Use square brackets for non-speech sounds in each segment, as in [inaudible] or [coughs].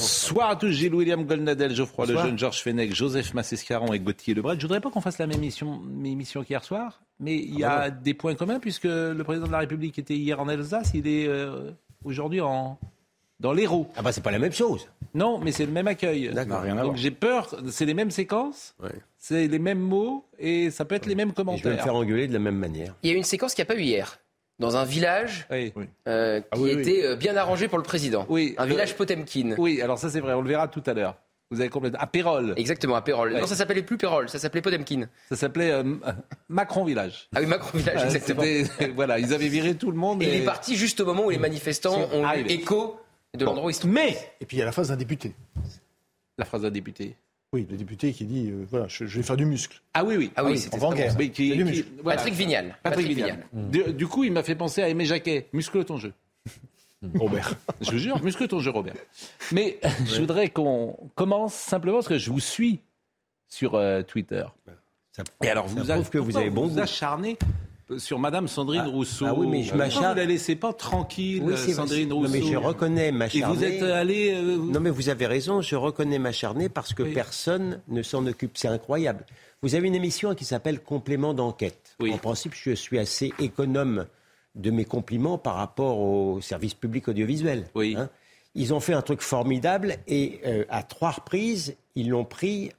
Bonsoir à tous, Gilles William Goldnadel, Geoffroy Lejeune, Georges Fenech, Joseph Massescaron et Gauthier Lebret. Je voudrais pas qu'on fasse la même émission, émission qu'hier soir, mais il y a des points communs puisque le président de la République était hier en Alsace, il est euh, aujourd'hui en dans l'Hérault. Ah bah c'est pas la même chose. Non, mais c'est le même accueil. D'accord. rien à Donc j'ai peur, c'est les mêmes séquences, Ouais. c'est les mêmes mots et ça peut être les mêmes Et je vais me commentaires. faire engueuler de la même manière. Il y a eu une séquence qu'il n'y a pas eu hier, dans un village Oui. euh, qui Ah oui, était euh, bien arrangé pour le président. Oui, Un le- village Potemkin. Oui, alors ça c'est vrai, on le verra tout à l'heure. Vous avez complètement. À Pérol. Exactement, à Pérol. Ouais. Non, ça s'appelait plus Pérol, ça s'appelait Potemkin. Ça s'appelait euh, Macron Village. Ah oui, Macron Village, Euh, exactement. [laughs] Voilà, ils avaient viré tout le monde. il et- est parti juste au moment où les manifestants ont eu écho de l'endroit où ils se trouvaient. Mais Et puis il y a la phrase d'un député. la phrase d'un député. Oui, le député qui dit euh, voilà, je, je vais faire du muscle. Ah oui, oui. Ah oui, en qui- qui- voilà. Patrick Vignal. Patrick Vignal. Du, du coup, il m'a fait penser à Aimé Jacquet. Muscle ton jeu. [laughs] Robert. Je vous jure, muscle ton jeu, Robert. Mais [laughs] je voudrais qu'on commence simplement parce que je vous suis sur euh, Twitter. Ça, Et alors, ça vous, a- prouve que vous avez bon vous goût. acharnez sur Madame Sandrine Ah, Rousseau. ah oui, mais je Pourquoi Vous la laissez pas tranquille, Oui, Sandrine non, Rousseau. mais je reconnais Et m'acharner. vous êtes allé. euh, Non, mais vous avez raison, je reconnais m'acharner parce que Oui. personne ne s'en occupe. C'est incroyable. Vous avez une émission qui s'appelle Complément d'enquête. Oui. En principe, je suis assez économe de mes compliments par rapport au service public audiovisuel. Oui. hein. Ils ont fait un truc formidable et euh, à trois reprises, ils l'ont pris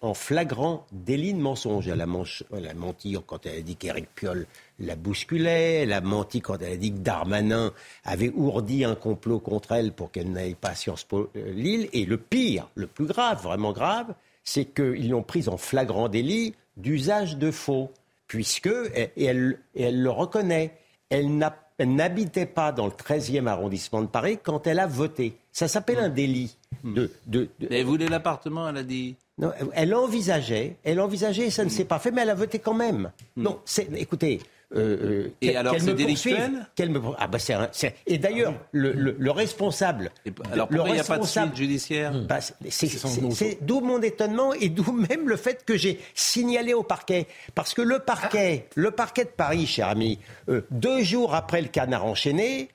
en flagrant délit de mensonge. Elle a, menti quand elle a dit qu'Éric Piolle la bousculait, elle a menti quand elle a dit que Darmanin avait ourdi un complot contre elle pour qu'elle n'aille pas à Sciences Po euh, Lille. Et le pire, le plus grave, vraiment grave, c'est qu'ils l'ont prise en flagrant délit d'usage de faux, puisque, et elle, le reconnaît, elle n'habitait pas dans le 13e arrondissement de Paris quand elle a voté. Ça s'appelle un délit. De, de- voulait l'appartement, elle a dit. Non, elle envisageait, elle envisageait, et ça ne s'est pas fait, mais elle a voté quand même. Non, c'est, écoutez. euh, euh, Et qu'elle- alors, c'est me délictuel ah bah c'est un- et d'ailleurs, le, le- le responsable. Et alors le il n'y a pas de responsable- suite judiciaire bah, c'est d'où mon étonnement et d'où [laughs] même le fait que j'ai signalé au parquet. Parce que le parquet, le parquet de Paris, cher ami, euh, deux jours après le canard enchaîné,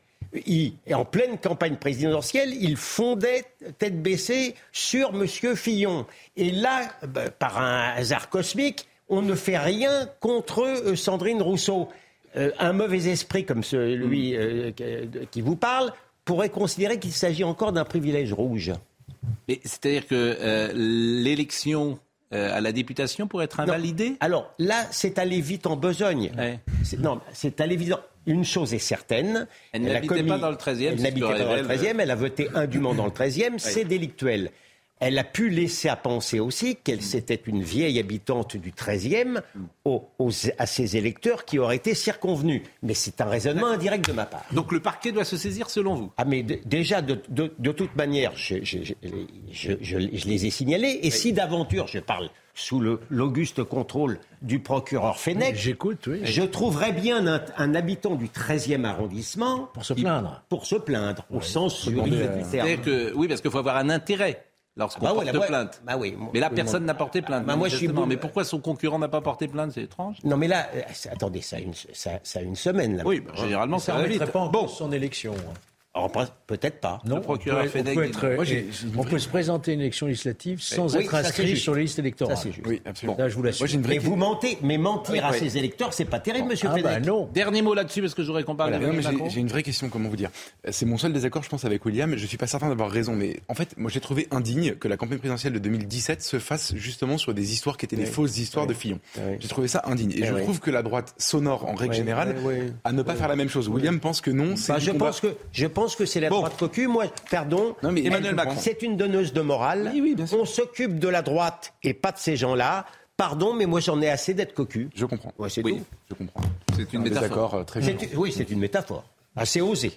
il, et en pleine campagne présidentielle, il fondait tête baissée sur Monsieur Fillon. Et là, bah, par un hasard cosmique, on ne fait rien contre euh, Sandrine Rousseau. Euh, un mauvais esprit comme celui euh, qui- vous parle pourrait considérer qu'il s'agit encore d'un privilège rouge. Mais C'est-à-dire que euh, l'élection à la députation pourrait être Non. invalidée? Alors là, c'est allé vite en besogne. Ouais. Non, c'est allé vite. Une chose est certaine. Elle n'habitait pas dans le 13e, Elle n'habitait pas dans le révèle- 13e. Elle a voté indûment dans le 13e. [laughs] C'est délictuel. Elle a pu laisser à penser aussi qu'elle c'était une vieille habitante du 13e aux- aux- à ses électeurs qui auraient été circonvenus. Mais c'est un raisonnement indirect de ma part. Donc le parquet doit se saisir selon vous? Ah mais déjà, de, de- de toute manière, je, je- je- je- je- je les ai signalés. Et si d'aventure, je parle sous le- l'auguste contrôle du procureur Fenech, J'écoute, oui. je trouverais bien un, un habitant du 13e arrondissement Pour se plaindre. pour se plaindre, au sens juridique du terme. C'est-à-dire que, oui, parce qu'il faut avoir un intérêt lorsqu'on Bah ouais, porte là, plainte. Bah oui. Mais là, personne n'a porté plainte. Bah moi, je suis beau- Mais pourquoi son concurrent n'a pas porté plainte? C'est étrange. Non mais là, euh, attendez, ça a une, ça, ça a une semaine là. Oui, bah, généralement, ça Ça pas en son élection. Alors, peut-être pas. Non, procureur on peut, on être-. Moi, on se présenter à une élection législative sans Oui, être inscrit sur les listes électorales. Ça c'est juste. Oui, absolument. Là, je vous l'assure. Moi, vraie vous mentez, mais mentir à Oui. ses électeurs, c'est pas terrible, monsieur Ah bah non. Dernier mot là-dessus, parce que je voudrais qu'on parle Voilà, non, mais d'Emmanuel j'ai une vraie question, comment vous dire C'est mon seul désaccord, je pense, avec William. Je suis pas certain d'avoir raison, mais en fait, moi, j'ai trouvé indigne que la campagne présidentielle de 2017 se fasse justement sur des histoires qui étaient des fausses histoires de Fillon. Oui. J'ai trouvé ça indigne. Et Eh je trouve que la droite sonore, en règle générale, à ne pas faire la même chose. William pense que non, c'est Bah, je, pense que, pense que c'est la Bon. droite cocu. Moi, pardon. Non, mais elle- Emmanuel Macron. C'est une donneuse de morale. Oui, oui, bien sûr. On s'occupe de la droite et pas de ces gens-là. Pardon, mais moi j'en ai assez d'être cocu. Je comprends. Ouais, c'est Oui. tout. Je comprends. C'est une Un métaphore. euh, très bien. C'est- Oui, c'est une métaphore. Assez osée.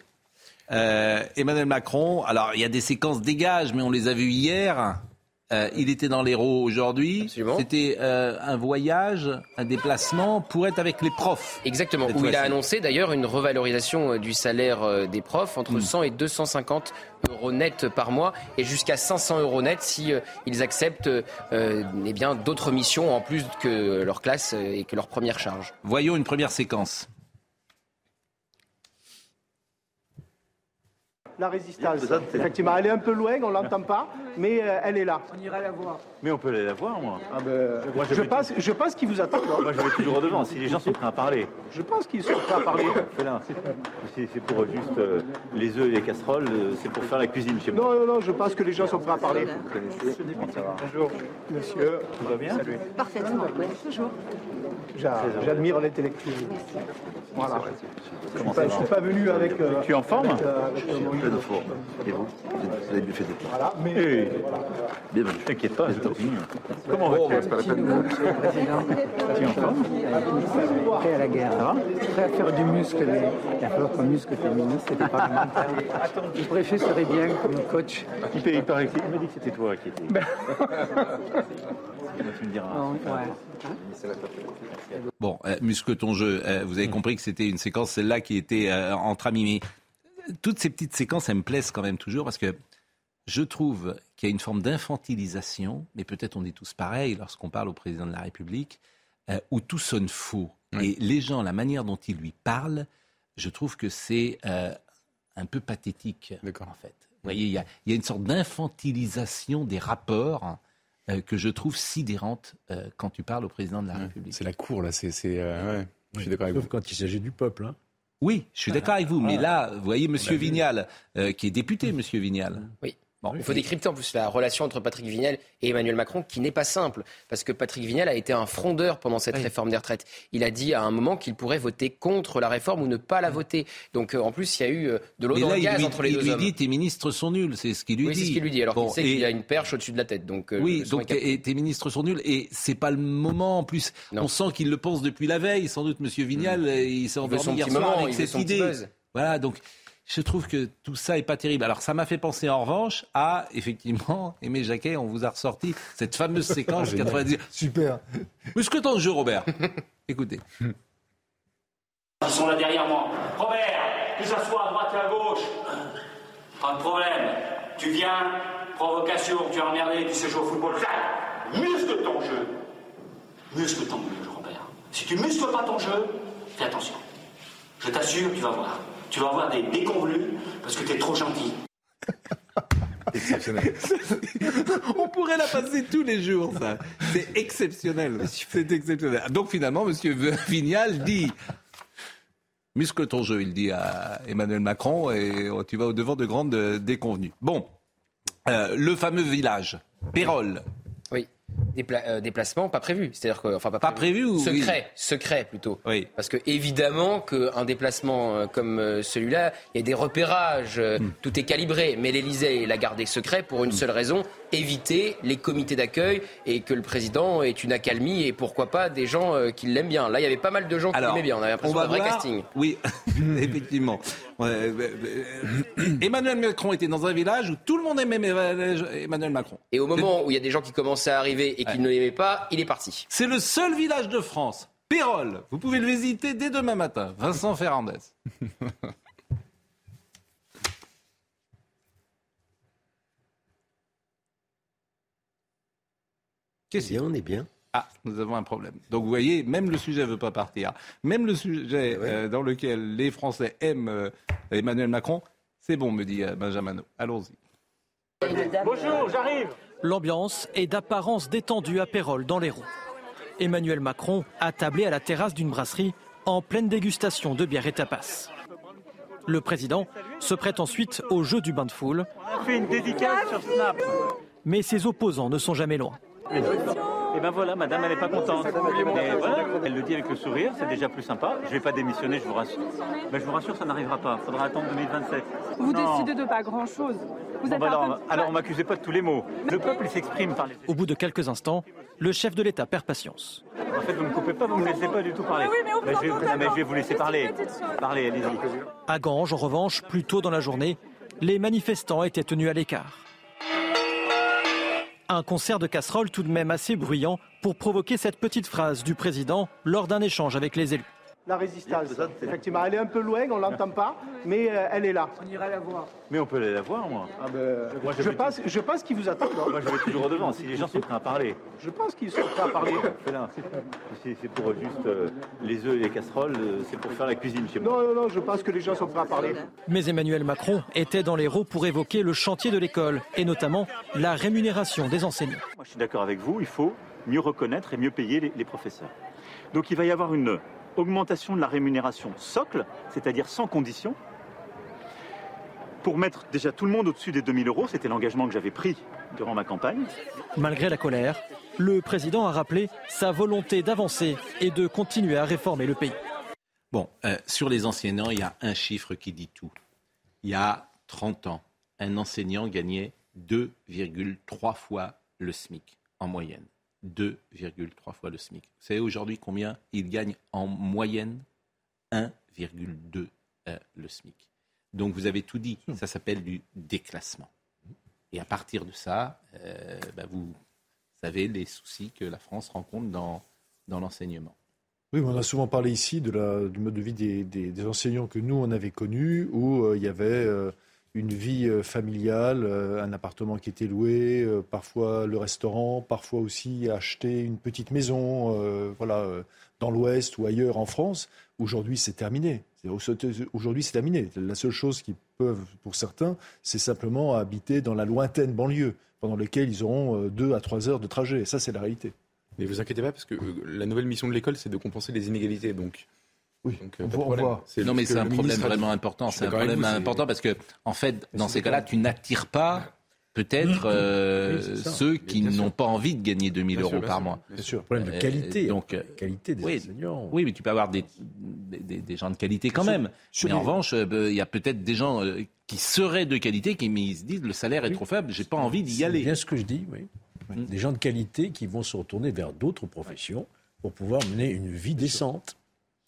Euh, Emmanuel Macron, alors il y a des séquences dégage, mais on les a vues hier. Euh, il était dans l'Hérault aujourd'hui. C'était euh, un voyage, un déplacement pour être avec les profs. Exactement, où il a annoncé d'ailleurs une revalorisation euh, du salaire euh, des profs Hmm. entre 100 et 250 euros net par mois et jusqu'à 500 euros net si euh, ils acceptent euh, eh bien d'autres missions en plus que leur classe et que leur première charge. Voyons une première séquence. La résistance, effectivement, elle est un peu loin, on l'entend pas, mais euh, elle est là. On ira la voir. Mais on peut aller la voir, moi. Ah ben, Moi, je je, vais- pense, je pense qu'ils vous attendent. Moi, je vais toujours devant. Si les gens sont prêts à parler, Je pense qu'ils sont prêts à parler. fais-la. C'est c'est pour juste euh, les œufs et les casseroles, euh, c'est pour faire la cuisine chez moi. Non, non, non, je pense que les gens sont prêts à parler. Vous connaissez Comment ça va Bonjour, monsieur. Tout va bien? Parfaitement, oui, toujours. J'a- J'admire l'intellectuel. Voilà. Je Comment ne ça suis va pas venu avec. euh, Tu es en forme avec, euh, avec, euh, mon Plein de forme. Et vous? Vous avez bien fait de Voilà, mais. Eh, Bien, ne t'inquiète pas, je continue. Comment vas-tu Tu es en forme Prêt à la guerre. Ça va Prêt à faire du muscle. Il va falloir qu'on muscle tes ministres et tes parlementaires. Le préfet serait bien comme coach. il, m'a dit que c'était toi qui étais. Ben. tu me diras. Bon, euh, muscle ton jeu. Euh, vous avez compris que c'était une séquence, celle-là, qui était euh, entre amis. Mais toutes ces petites séquences, elles me plaisent quand même toujours parce que je trouve qu'il y a une forme d'infantilisation, mais peut-être on est tous pareils lorsqu'on parle au président de la République, euh, où tout sonne faux. Et les gens, la manière dont ils lui parlent, je trouve que c'est euh, un peu pathétique, D'accord. en fait. Vous voyez, il y a, il y a une sorte d'infantilisation des rapports euh, que je trouve sidérante euh, quand tu parles au président de la République. C'est la cour, là. C'est, c'est, euh, ouais. Je suis d'accord avec Sauf vous. quand il s'agit du peuple. Hein. Oui, je suis d'accord avec vous, mais là, vous voyez Monsieur Vignal, euh, qui est député, Monsieur Vignal. Oui. Bon, Il faut décrypter en plus la relation entre Patrick Vignal et Emmanuel Macron qui n'est pas simple parce que Patrick Vignal a été un frondeur pendant cette Oui. réforme des retraites. Il a dit à un moment qu'il pourrait voter contre la réforme ou ne pas la voter. Donc euh, en plus il y a eu euh, de l'eau dans le il gaz lui, entre les il deux lui hommes. dit tes ministres sont nuls, c'est ce qu'il lui oui, dit. c'est ce qu'il lui dit alors Bon, qu'il sait et- qu'il a une perche au-dessus de la tête. Donc euh, Oui, donc tes ministres sont nuls et c'est pas le moment en plus. Non. On sent qu'il le pense depuis la veille. Sans doute Monsieur Vignal, euh, il s'est il endormi hier soir avec il cette idée. Voilà, donc je trouve que tout ça est pas terrible. Alors ça m'a fait penser en revanche à effectivement [laughs] Aimé Jacquet, on vous a ressorti cette fameuse séquence 90. Super. Muscle ton jeu, Robert. [laughs] Écoutez. Ils sont là derrière moi. Robert, que ça soit à droite et à gauche. Pas de problème. Tu viens, provocation, tu es emmerdé, tu sais jouer au football. Fais, muscle ton jeu. Muscle ton jeu, Robert. Si tu muscles pas ton jeu, fais attention. Je t'assure, tu vas voir. Tu vas avoir des déconvenus parce que tu es trop gentil. [laughs] [laughs] On pourrait la passer tous les jours, ça. C'est exceptionnel. C'est exceptionnel. Donc finalement, Monsieur Vignal dit muscle ton jeu, il dit à Emmanuel Macron, et tu vas au devant de grandes euh, déconvenues. Bon, Euh, le fameux village, Pérol. Oui. Dépla- euh, déplacement pas prévu. C'est-à-dire que enfin pas, Pas prévu ou secret, secret plutôt. Oui. Parce que évidemment qu'un déplacement euh, comme euh, celui-là, il y a des repérages, Hmm. tout est calibré. Mais l'Élysée l'a gardé secret pour une seule raison éviter les comités d'accueil et que le président ait une accalmie et pourquoi pas des gens qui l'aiment bien. Là, il y avait pas mal de gens qui l'aimaient bien. On avait on l'impression d'un vrai voir. casting. Oui, [laughs] effectivement. Emmanuel Macron était dans un village où tout le monde aimait Emmanuel Macron. Et au moment où il y a des gens qui commençaient à arriver et qui Ouais. ne l'aimaient pas, il est parti. C'est le seul village de France. Pérol. Vous pouvez le visiter dès demain matin. Vincent Ferrandez. [laughs] Qu'est-ce qu'il y a On est bien. Ah, nous avons un problème. Donc vous voyez, même le sujet ne veut pas partir. Même le sujet euh, dans lequel les Français aiment euh, Emmanuel Macron, c'est bon, me dit euh, Benjamin. Allons-y. Bonjour, j'arrive. L'ambiance est d'apparence détendue à Pérol, dans l'Hérault. Emmanuel Macron a tablé à la terrasse d'une brasserie en pleine dégustation de bière et tapas. Le président se prête ensuite au jeu du bain de foule, On a fait une dédicace sur Snap. mais ses opposants ne sont jamais loin. Et ben voilà, madame, elle n'est pas contente. Mais voilà, elle le dit avec le sourire, c'est déjà plus sympa. Je ne vais pas démissionner, je vous rassure. Mais je vous rassure, ça n'arrivera pas. Il faudra attendre 2027. Vous Non. décidez de pas grand-chose. Vous êtes Bon, bah, alors, peu- alors, on m'accusait pas de tous les mots. Le peuple, s'exprime par les. Au bout de quelques instants, le chef de l'État perd patience. En fait, vous ne me coupez pas, vous ne me laissez pas du tout parler. Mais oui, mais on Bah, je, vais, mais je vais vous laisser parler. Parlez, allez-y. À Ganges, en revanche, plus tôt dans la journée, les manifestants étaient tenus à l'écart. Un concert de casseroles tout de même assez bruyant pour provoquer cette petite phrase du président lors d'un échange avec les élus. La résistance, effectivement, elle est un peu loin, on l'entend pas, mais euh, elle est là. On ira la voir. Mais on peut aller la voir, moi. Ah ben, Moi, je, pense, je pense qu'ils vous attendent. hein. Moi, je vais toujours devant. Si les gens sont prêts à parler. Je pense qu'ils sont prêts à parler. C'est pour juste euh, les œufs et les casseroles, euh, c'est pour faire la cuisine chez moi. Non, non, non, je pense que les gens sont prêts à parler. Mais Emmanuel Macron était dans l'Hérault pour évoquer le chantier de l'école et notamment la rémunération des enseignants. Moi, je suis d'accord avec vous, il faut mieux reconnaître et mieux payer les, les professeurs. Donc il va y avoir une augmentation de la rémunération socle, c'est-à-dire sans condition, pour mettre déjà tout le monde au-dessus des 2000 euros. C'était l'engagement que j'avais pris durant ma campagne. Malgré la colère, le président a rappelé sa volonté d'avancer et de continuer à réformer le pays. Bon, euh, sur les enseignants, il y a un chiffre qui dit tout. Il y a 30 ans, un enseignant gagnait 2,3 fois le SMIC en moyenne. 2,3 fois le SMIC. Vous savez aujourd'hui combien il gagne en moyenne 1,2 euh, le SMIC. Donc vous avez tout dit, ça s'appelle du déclassement. Et à partir de ça, euh, bah, vous savez les soucis que la France rencontre dans, dans l'enseignement. Oui, on a souvent parlé ici du mode de vie des, enseignants que nous, on avait connus, où euh, il y avait une vie euh, familiale, euh, un appartement qui était loué, euh, parfois le restaurant, parfois aussi acheter une petite maison voilà, dans l'Ouest ou ailleurs en France. Aujourd'hui, c'est terminé. Aujourd'hui, c'est terminé. La seule chose qu'ils peuvent, pour certains, c'est simplement habiter dans la lointaine banlieue, pendant laquelle ils auront deux à trois heures de trajet. Et ça, c'est la réalité. Mais vous inquiétez pas, parce que la nouvelle mission de l'école, c'est de compenser les inégalités. Donc, oui, donc, on voit. Non, mais c'est un problème vraiment important. C'est un problème vous, c'est- important parce que, en fait, dans c'est ces cas-là, tu n'attires pas peut-être euh, Oui, c'est ceux qui n'ont pas envie de gagner 2000 Bien sûr, euros par sûr, mois. bien sûr. problème de Euh, qualité. donc, la qualité des oui, enseignants. Oui, mais tu peux avoir des, des, des- des gens de qualité quand même. sur mais en les- revanche, euh, ben, il y a peut-être des gens euh, qui seraient de qualité, qui mais ils se disent le salaire est trop faible, j'ai pas envie d'y C'est aller. bien ce que je dis, oui. Mm. Des gens de qualité qui vont se retourner vers d'autres professions pour pouvoir mener une vie décente.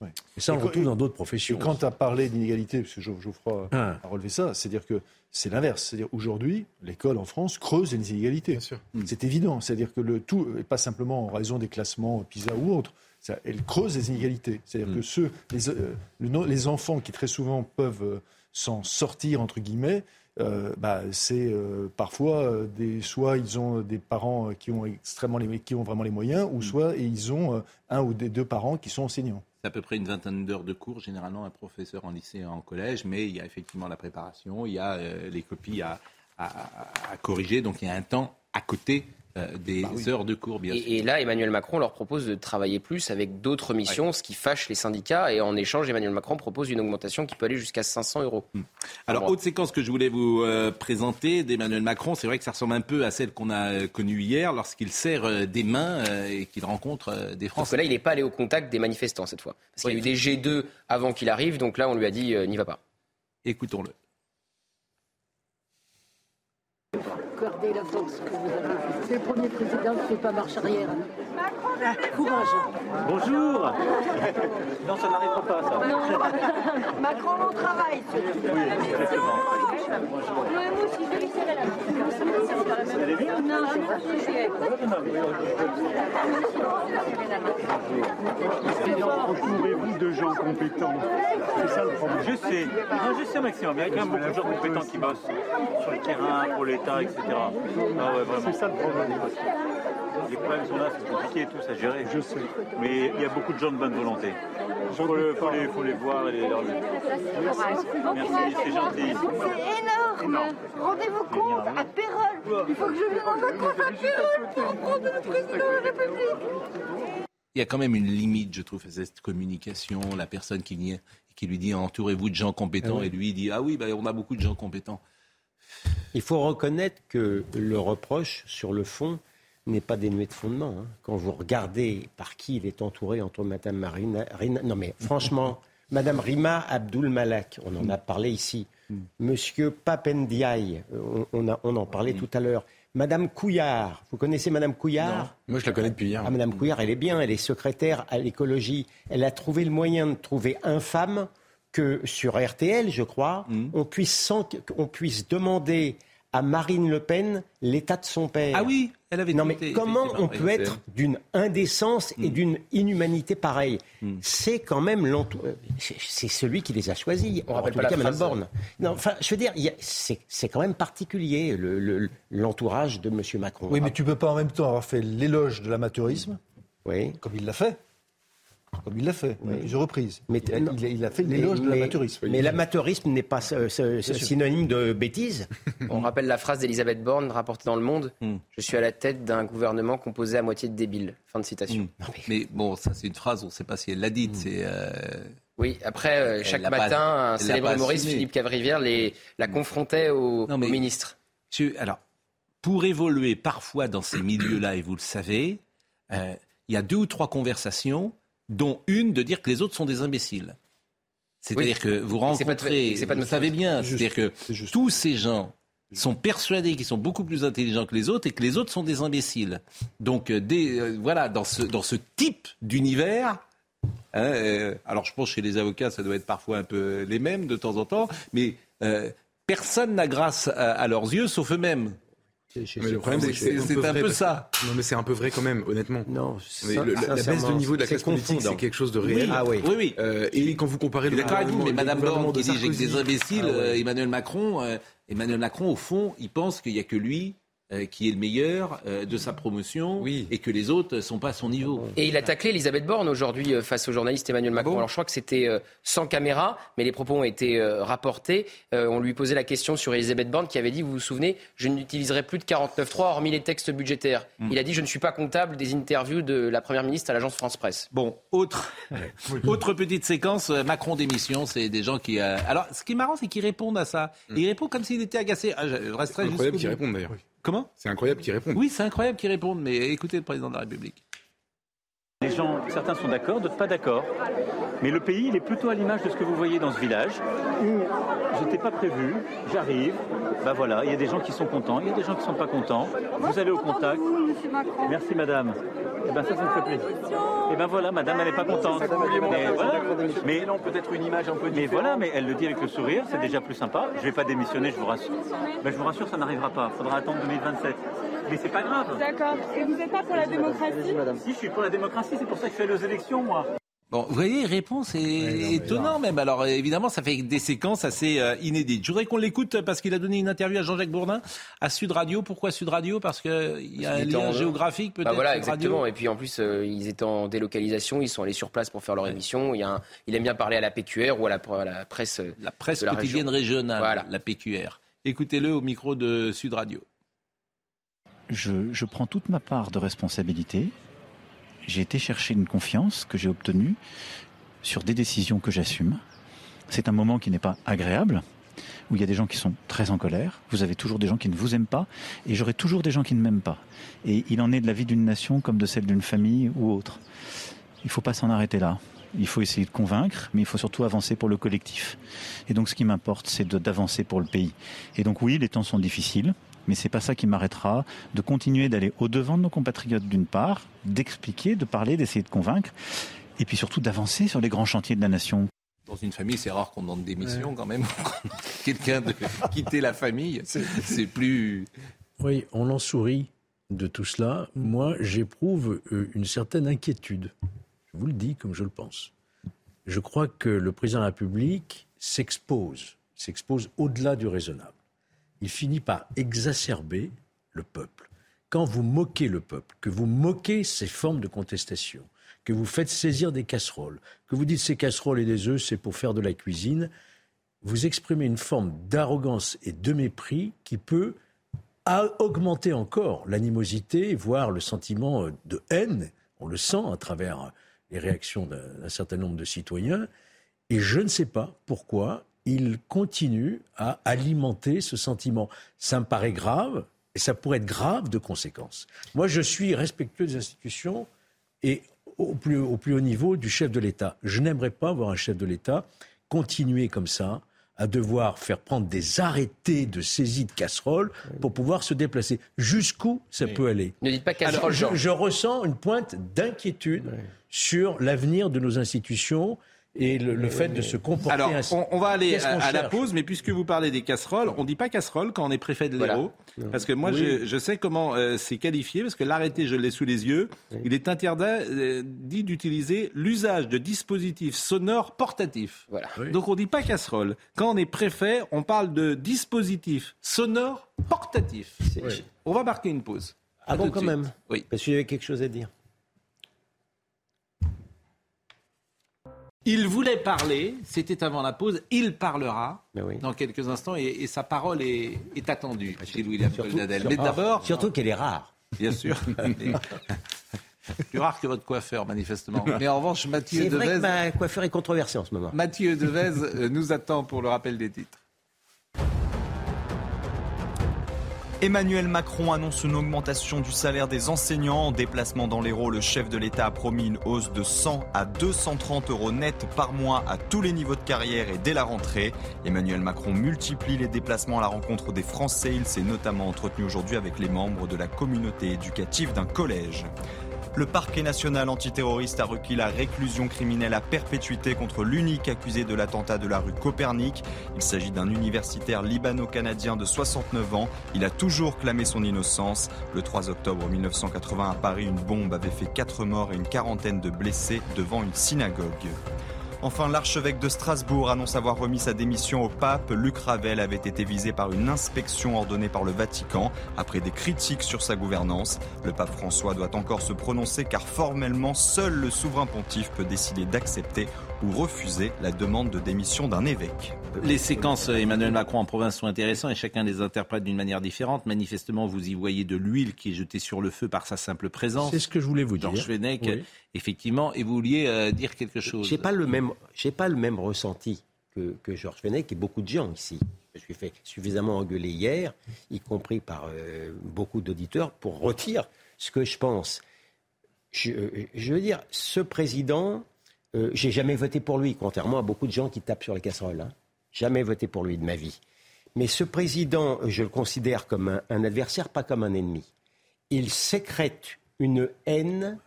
Ouais. Et ça, on Et le retrouve dans d'autres Et professions. quand tu as parlé d'inégalité, parce que Geoff- Geoffroy Ah. a relevé ça, c'est-à-dire que c'est l'inverse. C'est-à-dire aujourd'hui, l'école en France creuse les inégalités. Sûr. C'est évident. C'est-à-dire que le tout, et pas simplement en raison des classements PISA ou autres, ça, elle creuse les inégalités. C'est-à-dire que ceux, les, euh, le les enfants qui très souvent peuvent euh, s'en sortir, entre guillemets, euh, bah, c'est euh, parfois euh, des, soit ils ont des parents qui ont extrêmement les, qui ont vraiment les moyens, ou soit ils ont euh, un ou des deux parents qui sont enseignants. C'est à peu près une vingtaine d'heures de cours, généralement un professeur en lycée et en collège, mais il y a effectivement la préparation, il y a euh, les copies à, corriger, donc il y a un temps à côté euh, des heures de cours, bien sûr. Et, là, Emmanuel Macron leur propose de travailler plus avec d'autres missions, ce qui fâche les syndicats. Et en échange, Emmanuel Macron propose une augmentation qui peut aller jusqu'à 500 euros. Alors, Moi. autre séquence que je voulais vous euh, présenter d'Emmanuel Macron, c'est vrai que ça ressemble un peu à celle qu'on a euh, connue hier lorsqu'il serre euh, des mains et qu'il rencontre des Parce Français. que là, il n'est pas allé au contact des manifestants cette fois. Parce qu'il y a eu des G2 avant qu'il arrive, donc là, on lui a dit n'y va pas. Écoutons-le. Gardez la force que vous avez. C'est le premier président qui ne fait pas marche arrière. Courage. Bonjour Non, ça n'arrivera pas, ça. [laughs] Macron, on travaille. Oui, exactement. moi aussi, je vais lui serrer la main. Vous allez bien Non, Entourez-vous de gens compétents. C'est ça le problème. Je sais. Non, je sais, Maxime. Il y a quand même beaucoup de gens compétents qui bossent sur le terrain, pour l'État, etc. Ah ouais. C'est ça le problème. Les problèmes sont là, c'est compliqué et tout, ça gérer. Je sais. Mais il y a beaucoup de gens de bonne volonté. Il faut, le- faut les, faut les voir et les leur dire. Merci, c'est gentil. C'est énorme. Rendez-vous compte, à Pérol. Il faut que je vienne en vacances à Pérol pour prendre le président de la République. Il y a quand même une limite, je trouve, à cette communication. La personne qui, vient, qui lui dit entourez-vous de gens compétents Ah oui. et lui il dit ah oui, bah, on a beaucoup de gens compétents. Il faut reconnaître que le reproche, sur le fond, n'est pas dénué de fondement. hein. Quand vous regardez par qui il est entouré entre Madame Marina, Rina- non mais franchement, [laughs] Madame Rima Abdul Malak, on en a parlé ici. Monsieur Papendiaï, on, on a- on en parlait tout à l'heure. Madame Couillard, vous connaissez Madame Couillard? Moi, je la connais depuis hier. Ah, Madame Couillard, elle est bien, elle est secrétaire à l'écologie. Elle a trouvé le moyen de trouver infâme que sur RTL, je crois, on, puisse sans- qu'on puisse demander à Marine Le Pen l'état de son père. Ah oui, elle avait Non mais comment on peut être d'une indécence et d'une inhumanité pareille C'est quand même l'entou- euh, c'est- celui qui les a choisis. On En rappelle tous pas cas, phrase. Borne. Non, enfin, je veux dire, c'est quand même particulier le- le- l'entourage de M. Macron. Oui, mais tu peux pas en même temps avoir fait l'éloge de l'amateurisme, Oui. comme il l'a fait. Comme il l'a fait, à plusieurs reprises. Mais il, a, non. il a- il a fait Mais- l'éloge de l'amateurisme. Mais l'amateurisme n'est pas ce- ce- ce sûr. synonyme de bêtise. [laughs] On rappelle la phrase d'Elisabeth Borne rapportée dans Le Monde Hmm. Je suis à la tête d'un gouvernement composé à moitié de débiles. Fin de citation. Mm. Mais bon, ça c'est une phrase, on ne sait pas si elle l'a dite. C'est euh, Oui, après, euh, chaque l'a pas- matin, un célèbre humoriste. Philippe Cavrivière, les, la confrontait au, Non, mais- au ministre. Alors, pour évoluer parfois dans ces milieux-là, et vous le savez, euh, il y a deux ou trois conversations, dont une de dire que les autres sont des imbéciles. C'est-à-dire Oui. que vous pas rencontrez, pas vous savez bien, C'est c'est-à-dire que tous ces gens sont persuadés qu'ils sont beaucoup plus intelligents que les autres et que les autres sont des imbéciles. Donc, euh, des, euh, voilà, dans ce, dans ce type d'univers, hein, euh, alors je pense chez les avocats, ça doit être parfois un peu les mêmes de temps en temps, mais euh, personne n'a grâce à, à leurs yeux sauf eux-mêmes. Mais le problème, c'est que C'est- un peu ça. Non, mais c'est un peu vrai quand même, honnêtement. Non, Mais le- la, la baisse de niveau de la classe politique, c'est quelque chose de réel. Ah oui. Oui, oui. Euh, et quand vous comparez le d'accord avec vous, mais Madame Borne qui de dit j'ai que des imbéciles, Ah ouais. euh, Emmanuel Macron, euh, Emmanuel Macron, au fond, il pense qu'il n'y a que lui euh, qui est le meilleur euh, de sa promotion Oui. et que les autres ne sont pas à son niveau. Et il a taclé Elisabeth Borne aujourd'hui euh, face au journaliste Emmanuel Macron. Alors je crois que c'était euh, sans caméra, mais les propos ont été euh, rapportés. Euh, on lui posait la question sur Elisabeth Borne qui avait dit, vous vous souvenez, je n'utiliserai plus de 49.3 hormis les textes budgétaires. Il a dit, je ne suis pas comptable des interviews de la Première ministre à l'agence France Presse. Bon, autre, [laughs] autre petite séquence, Macron démission, c'est des gens qui... euh, Alors, ce qui est marrant, c'est qu'ils répondent à ça. Et ils répondent comme s'il était agacé. Ah, je je resterai jusqu'au bout. répondent d'ailleurs. Comment? C'est incroyable qu'ils répondent. Oui, c'est incroyable qu'ils répondent, mais écoutez le président de la République. Les gens, certains sont d'accord, d'autres pas d'accord. Mais le pays, il est plutôt à l'image de ce que vous voyez dans ce village, j'étais pas prévu, j'arrive, bah voilà, il y a des gens qui sont contents, il y a des gens qui sont pas contents. Vous allez au contact. Merci madame. Et ben ça, ça me fait plaisir. Et ben voilà, madame, elle n'est pas contente. Mais voilà, mais peut-être une image un peu Mais voilà, mais elle le dit avec le sourire, c'est déjà plus sympa. Je vais pas démissionner, je vous rassure. Ben, je vous rassure, ça n'arrivera pas. Faudra attendre 2027. Mais c'est pas grave. D'accord. Et vous n'êtes pas pour la démocratie Si je suis pour la démocratie, c'est pour ça que je fais les élections, moi. Bon, vous voyez, réponse est étonnant même. Alors euh, évidemment, ça fait des séquences assez euh, inédites. Je voudrais qu'on l'écoute parce qu'il a donné une interview à Jean-Jacques Bourdin à Sud Radio. Pourquoi Sud Radio? Parce qu'il y a un lien en- géographique peut-être. Bah voilà, Sud Radio exactement. Et puis en plus, euh, ils étaient en délocalisation, ils sont allés sur place pour faire leur émission. Il, y a un- il aime bien parler à la PQR ou à la, à la presse. euh, La presse de la quotidienne région. régionale, Voilà. la PQR. Écoutez-le au micro de Sud Radio. Je, prends toute ma part de responsabilité. J'ai été chercher une confiance que j'ai obtenue sur des décisions que j'assume. C'est un moment qui n'est pas agréable, où il y a des gens qui sont très en colère. Vous avez toujours des gens qui ne vous aiment pas, et j'aurai toujours des gens qui ne m'aiment pas. Et il en est de la vie d'une nation comme de celle d'une famille ou autre. Il ne faut pas s'en arrêter là. Il faut essayer de convaincre, mais il faut surtout avancer pour le collectif. Et donc, ce qui m'importe, c'est d'avancer pour le pays. Et donc, oui, les temps sont difficiles, mais c'est pas ça qui m'arrêtera de continuer d'aller au devant de nos compatriotes d'une part, d'expliquer, de parler, d'essayer de convaincre, et puis surtout d'avancer sur les grands chantiers de la nation. Dans une famille, c'est rare qu'on demande démission quand même. [laughs] Quelqu'un de [laughs] quitter la famille, c'est plus. Oui, on en sourit de tout cela. Moi, j'éprouve euh, une certaine inquiétude. Je vous le dis comme je le pense. Je crois que le président de la République s'expose, s'expose au-delà du raisonnable. Il finit par exacerber le peuple. Quand vous moquez le peuple, que vous moquez ces formes de contestation, que vous faites saisir des casseroles, que vous dites ces casseroles et des œufs, c'est pour faire de la cuisine, vous exprimez une forme d'arrogance et de mépris qui peut a augmenté encore l'animosité, voire le sentiment euh, de haine. On le sent à travers les réactions d'un certain nombre de citoyens. Et je ne sais pas pourquoi il continue à alimenter ce sentiment. Ça me paraît grave, et ça pourrait être grave de conséquences. Moi, je suis respectueux des institutions et au plus, au plus haut niveau du chef de l'État. Je n'aimerais pas voir un chef de l'État continuer comme ça à devoir faire prendre des arrêtés de saisie de casseroles pour pouvoir se déplacer. Jusqu'où ça peut aller? Ne dites pas casserole. je, je ressens une pointe d'inquiétude sur l'avenir de nos institutions et le, le fait de se comporter Alors, ainsi. on, on va aller à, la pause, mais puisque vous parlez des casseroles, on dit pas casserole quand on est préfet de l'Hérault, parce que moi, Oui. je, je sais comment euh, c'est qualifié, parce que l'arrêté, je l'ai sous les yeux, il est interdit euh, dit d'utiliser l'usage de dispositifs sonores portatifs. Voilà. Donc on dit pas casserole. Quand on est préfet, on parle de dispositifs sonores portatifs. On va marquer une pause. Ah À bon, quand suite. même? Oui. Parce qu'il y avait quelque chose à dire. Il voulait parler, c'était avant la pause, il parlera oui. dans quelques instants et, et sa parole est, est attendue chez William Goldnadel. Mais d'abord, Surtout qu'elle est rare. bien sûr, [laughs] plus rare que votre coiffeur manifestement. Mais en revanche, Mathieu C'est vrai que Devez, ma coiffure est controversée en ce moment. Mathieu Devez euh, nous attend pour le rappel des titres. Emmanuel Macron annonce une augmentation du salaire des enseignants. En déplacement dans l'Hérault, le chef de l'État a promis une hausse de 100 à 230 euros net par mois à tous les niveaux de carrière et dès la rentrée. Emmanuel Macron multiplie les déplacements à la rencontre des Français. Il s'est notamment entretenu aujourd'hui avec les membres de la communauté éducative d'un collège. Le parquet national antiterroriste a requis la réclusion criminelle à perpétuité contre l'unique accusé de l'attentat de la rue Copernic. Il s'agit d'un universitaire libano-canadien de 69 ans. Il a toujours clamé son innocence. Le 3 octobre 1980 à Paris, une bombe avait fait 4 morts et une quarantaine de blessés devant une synagogue. Enfin, l'archevêque de Strasbourg annonce avoir remis sa démission au pape. Luc Ravel avait été visé par une inspection ordonnée par le Vatican après des critiques sur sa gouvernance. Le pape François doit encore se prononcer car formellement, seul le souverain pontife peut décider d'accepter ou refuser la demande de démission d'un évêque. Les séquences euh, Emmanuel Macron en province sont intéressantes et chacun les interprète d'une manière différente. Manifestement, vous y voyez de l'huile qui est jetée sur le feu par sa simple présence. C'est ce que je voulais vous dire. Georges Fenech, Oui. effectivement, et vous vouliez euh, dire quelque chose. J'ai pas le même, j'ai pas le même ressenti que, que Georges Fenech et beaucoup de gens ici. Je me suis fait suffisamment engueuler hier, y compris par euh, beaucoup d'auditeurs, pour retirer ce que je pense. Je, je veux dire, ce président, euh, j'ai jamais voté pour lui, contrairement à beaucoup de gens qui tapent sur les casseroles. hein. Jamais voté pour lui de ma vie. Mais ce président, je le considère comme un, un adversaire, pas comme un ennemi. Il sécrète une haine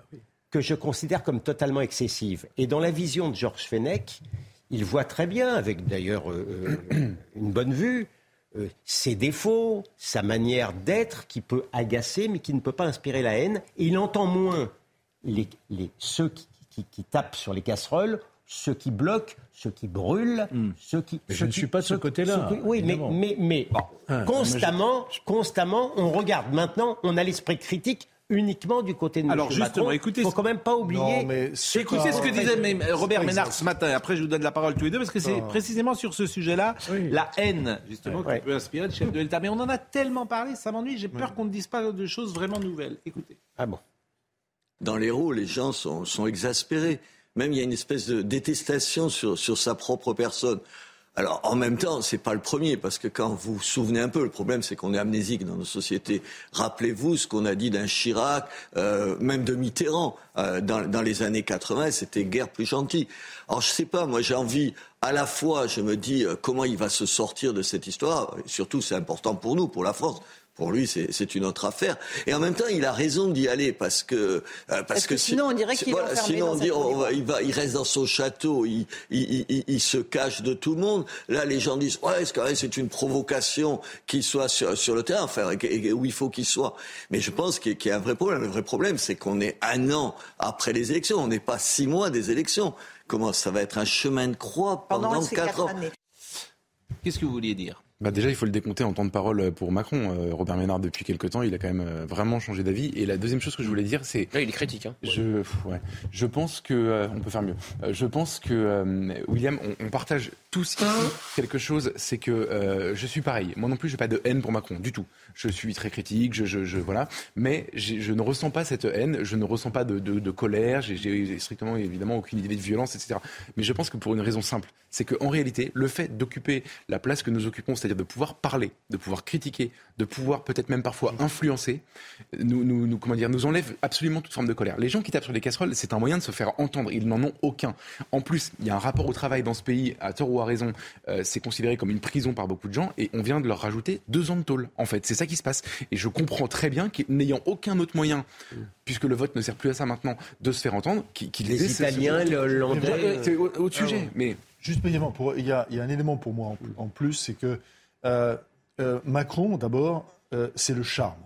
que je considère comme totalement excessive. Et dans la vision de Georges Fenech, il voit très bien, avec d'ailleurs euh, euh, une bonne vue, euh, ses défauts, sa manière d'être qui peut agacer, mais qui ne peut pas inspirer la haine. Et il entend moins les, les- ceux qui, qui- qui tapent sur les casseroles, ceux qui bloquent, ceux qui brûlent, ceux qui. Mais je ne suis pas de ce côté-là, Oui, mais, mais, Ah, constamment, constamment, on regarde. Maintenant, on a l'esprit critique uniquement du côté de Alors M. justement, Macron. écoutez, faut quand même pas oublier. Non, Écoutez pas- ce que disait même Robert Ménard ce matin. Après, je vous donne la parole tous les deux parce que c'est Ah. précisément sur ce sujet-là, Oui. la haine justement Ouais. qui peut inspirer le chef de l'État. Mais on en a tellement parlé, ça m'ennuie. J'ai peur qu'on ne dise pas de choses vraiment nouvelles. Écoutez. Ah bon. Dans l'Hérault, les gens sont, sont exaspérés. Même il y a une espèce de détestation sur, sur sa propre personne. Alors en même temps, c'est pas le premier parce que quand vous vous souvenez un peu, le problème c'est qu'on est amnésique dans nos sociétés. Rappelez-vous ce qu'on a dit d'un Chirac, euh, même de Mitterrand euh, dans, dans les années 80, c'était guère plus gentil. Alors je sais pas, moi j'ai envie à la fois, je me dis euh, comment il va se sortir de cette histoire. Et surtout, c'est important pour nous, pour la France. Pour lui, c'est une autre affaire. Et en même temps, il a raison d'y aller parce que euh, parce, Parce que si- sinon, on dirait qu'il est enfermé Sinon, dans on dit on va- il va, il reste dans son château, il, il, il, il se cache de tout le monde. Là, les gens disent ouais, c'est quand même c'est une provocation qu'il soit sur, sur le terrain, enfin, où il faut qu'il soit. Mais je pense qu'il y a- qu'il y a un vrai problème. Le vrai problème, c'est qu'on est un an après les élections. On n'est pas six mois des élections. Comment ça va être un chemin de croix pendant, quatre quatre ans. Qu'est-ce que vous vouliez dire? Bah déjà, il faut le décompter en temps de parole pour Macron. Euh, Robert Ménard, depuis quelque temps, il a quand même euh, vraiment changé d'avis. Et la deuxième chose que je voulais dire, c'est... Là, il est critique. Hein. Je, pff, ouais. je pense que euh, on peut faire mieux. Euh, je pense que euh, William, on, on partage tous ici quelque chose, c'est que euh, je suis pareil. Moi non plus, j'ai pas de haine pour Macron du tout. Je suis très critique, je, je, je voilà, mais je ne ressens pas cette haine, je ne ressens pas de, de, de colère, j'ai- strictement évidemment aucune idée de violence, etc. Mais je pense que pour une raison simple, c'est qu'en réalité, le fait d'occuper la place que nous occupons, c'est-à-dire dire, de pouvoir parler, de pouvoir critiquer, de pouvoir peut-être même parfois influencer, nous, nous, nous, comment dire, nous enlève absolument toute forme de colère. Les gens qui tapent sur les casseroles, c'est un moyen de se faire entendre. Ils n'en ont aucun. En plus, il y a un rapport au travail dans ce pays, à tort raison, euh, c'est considéré comme une prison par beaucoup de gens, et on vient de leur rajouter deux ans de tôle. En fait, c'est ça qui se passe. Et je comprends très bien qu'ayant aucun autre moyen, puisque le vote ne sert plus à ça maintenant, de se faire entendre, qu'ils Les Italiens, les Hollandais. C'est autre sujet, mais Juste brièvement, pour- il y, a il y a un élément pour moi en, en plus, c'est que euh, euh, Macron, d'abord, euh, c'est le charme.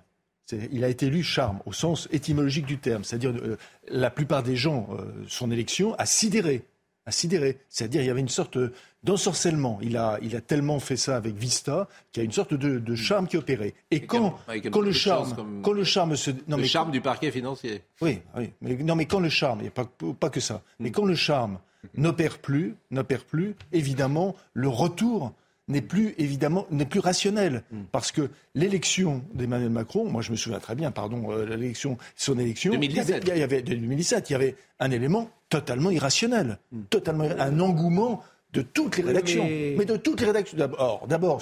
Il a été élu charme, au sens étymologique du terme. C'est-à-dire, euh, la plupart des gens, euh, son élection, a sidéré. A sidéré. C'est-à-dire, il y avait une sorte d'ensorcellement. Il a, il a tellement fait ça avec Vista qu'il y a une sorte de, de charme qui opérait. Et quand, le charme, comme- quand le charme se, non le mais charme du parquet financier. oui, oui. Mais, non, mais quand le charme, il n'y a pas, pas que ça, mais quand le charme n'opère plus, n'opère plus, évidemment, le retour n'est plus évidemment n'est plus rationnel parce que l'élection d'Emmanuel Macron, moi je me souviens très bien, pardon, euh, l'élection, son élection, il y avait- 2017. il y avait, de 2017, il y avait un élément totalement irrationnel, totalement irra- un engouement de toutes les rédactions, mais- mais... de toutes les rédactions. D'abord, d'abord,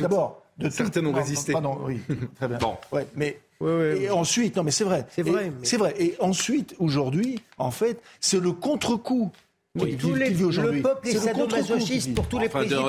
d'abord, de Certaines ont résisté. Pardon, oui, [laughs] très bien. Bon. Ouais, mais et ensuite, non mais c'est vrai. C'est vrai, mais- C'est vrai. Et ensuite, aujourd'hui, en fait, c'est le contre-coup. Oui, tous les- le peuple est sadomasochiste pour tous les de présidents.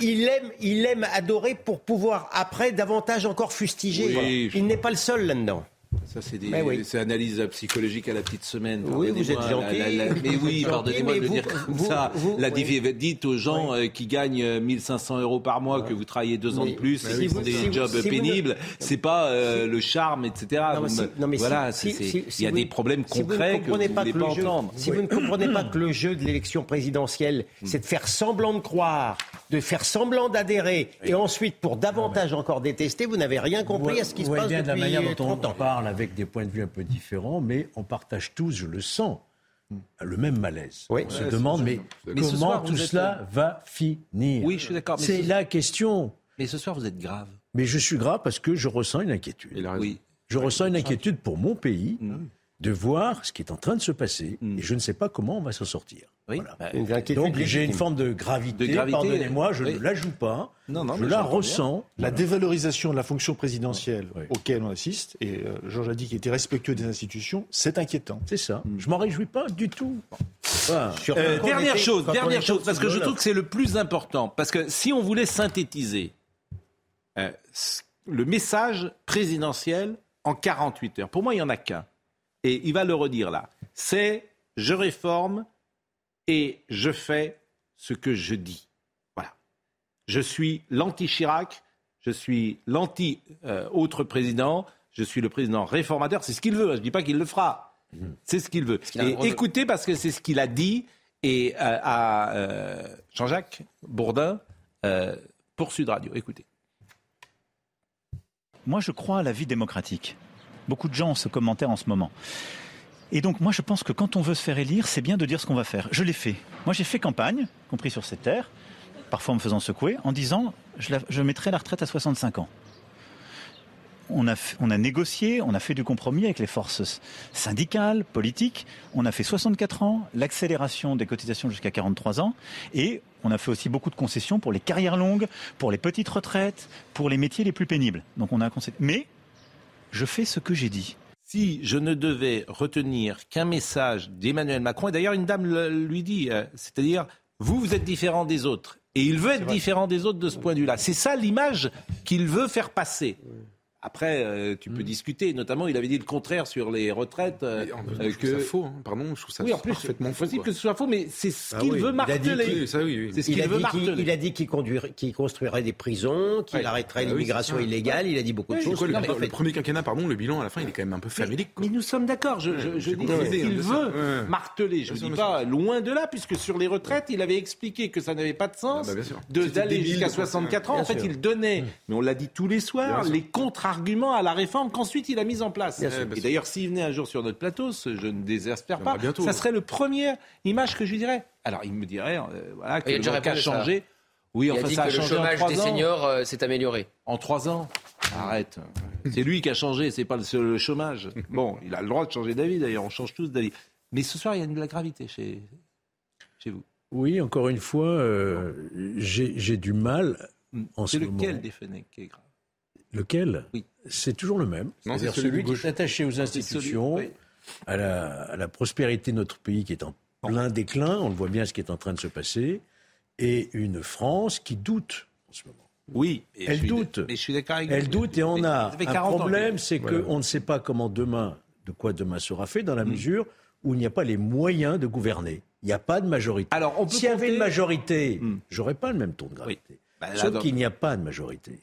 Il aime, il aime adorer pour pouvoir après davantage encore fustiger. Oui, je- Il n'est pas le seul là-dedans. Ça, c'est des oui. analyse psychologique à la petite semaine. Oui, vous êtes Pardonnez-moi, gentil. la- la- la- mais oui, [laughs] pardonnez-moi de le dire comme vous- ça. vous- la oui. Dites aux gens euh, qui gagnent euh, 1500 euros par mois que vous travaillez deux ans de plus, mais et si qui font vous- des si jobs si pénibles. C'est pas euh, le charme, etc. Non, mais Vous si- me- non, mais si- voilà, si- c'est- c'est- si- il si y a vous- des problèmes si vous ne concrets que vous ne pas entendre. Si vous ne comprenez pas [coughs] que le jeu de l'élection présidentielle, c'est de faire semblant de croire, de faire semblant d'adhérer, et ensuite pour davantage encore détester, vous n'avez rien compris à ce qui se passe bien de la depuis manière dont on 30 ans. Parle avec des points de vue un peu différents, mais on partage tous, je le sens, le même malaise. Oui. On se Ouais, demande, mais, comment soir, tout êtes- cela va finir Oui, je suis d'accord. C'est ce- la question. Mais ce soir, vous êtes grave. Mais je suis grave parce que je ressens une inquiétude. il a raison. Oui. Je ressens une inquiétude pour mon pays Mm. de voir ce qui est en train de se passer et je ne sais pas comment on va s'en sortir. Oui. Voilà. Bah, Donc j'ai une forme de gravité, De gravité, pardonnez-moi, je oui. ne la joue pas, Non, non, je la ressens. La Voilà. dévalorisation de la fonction présidentielle Oui. auquel on assiste, et euh, Georges a dit qu'il était respectueux des institutions, c'est inquiétant. C'est ça. Je m'en réjouis pas du tout. Voilà. Euh, dernière était- chose, dernière chose, parce que je trouve que c'est le plus important. Parce que si on voulait synthétiser euh, le message présidentiel en 48 heures, pour moi, il n'y en a qu'un. Et il va le redire là. C'est je réforme et je fais ce que je dis. Voilà. Je suis l'anti-Chirac, je suis l'anti-autre président, je suis le président réformateur. C'est ce qu'il veut. Je ne dis pas qu'il le fera. C'est ce qu'il veut. Et de- écoutez, parce que c'est ce qu'il a dit et euh, à euh, Jean-Jacques Bourdin euh, pour Sud Radio. Écoutez. Moi, je crois à la vie démocratique. Beaucoup de gens ont ce commentaire en ce moment. Et donc, moi, je pense que quand on veut se faire élire, c'est bien de dire ce qu'on va faire. Je l'ai fait. Moi, j'ai fait campagne, y compris sur cette terre, parfois en me faisant secouer, en disant je, mettrai la retraite à 65 ans. On a, négocié, on a fait du compromis avec les forces syndicales, politiques. On a fait 64 ans, l'accélération des cotisations jusqu'à 43 ans. Et on a fait aussi beaucoup de concessions pour les carrières longues, pour les petites retraites, pour les métiers les plus pénibles. Donc on a. Mais je fais ce que j'ai dit. Si je ne devais retenir qu'un message d'Emmanuel Macron, et d'ailleurs une dame le- lui dit, euh, c'est-à-dire, vous, vous êtes différent des autres. Et il veut être différent des autres de ce point de vue-là. C'est ça l'image qu'il veut faire passer. Après, euh, tu peux discuter. Notamment, il avait dit le contraire sur les retraites. euh, Mais en- euh, je ça faux, hein. pardon, je trouve ça oui, en plus, parfaitement faux. possible quoi. que ce soit faux, mais c'est ce Ah qu'il oui, veut il a dit marteler. Oui, ça, oui, oui. C'est ce Il qu'il a, veut dit qu'il, marteler. il a dit qu'il construirait des prisons, qu'il Ouais. arrêterait Ah l'immigration illégale. Il a dit beaucoup de choses. quoi, le, bilan- fait. le premier quinquennat, pardon, le bilan à la fin, il est quand même un peu famélique. Mais nous sommes d'accord. Je, je, je dis ce qu'il hein, veut marteler. Je ne dis pas loin de là, puisque sur les retraites, il avait expliqué que ça n'avait pas de sens Ah bah, d'aller jusqu'à de penser- 64 ans. En fait, il donnait, mais on l'a dit tous les soirs, Bien sûr. Contre-arguments à la réforme qu'ensuite il a mise en place. Bien sûr. Et d'ailleurs, s'il venait un jour sur notre plateau, ce- je ne désespère pas, bientôt, ça hein. serait le première image que je lui dirais. Alors, il me dirait, euh, voilà, que le a à ça. changé. Oui, Il enfin, a dit ça a que le changé en chômage des ans. seniors euh, s'est amélioré. En trois ans Arrête. C'est lui qui a changé, c'est pas le, chômage. [laughs] Bon, il a le droit de changer d'avis d'ailleurs, on change tous d'avis. Mais ce soir, il y a de la gravité chez, chez vous. Oui, encore une fois, euh, j'ai du mal en ce C'est moment. lequel des Fenech qui est grave? Lequel Oui. C'est toujours le même. Non, c'est celui celui de qui gauche. est attaché aux institutions, oui. à, la, à la prospérité de notre pays qui est en plein déclin. On le voit bien ce qui est en train de se passer. Et une France qui doute en ce moment. Oui, et Elle suis- doute. Mais je suis d'accord avec Elle doute et on a un 40 ans problème, c'est Voilà. qu'on ne sait pas comment demain, de quoi demain sera fait, dans la mesure où il n'y a pas les moyens de gouverner. Il n'y a pas de majorité. Alors, on peut S'il y avait une majorité, Mm. j'aurais pas le même ton de gravité. Bah, là, Sauf donc- qu'il n'y a pas de majorité.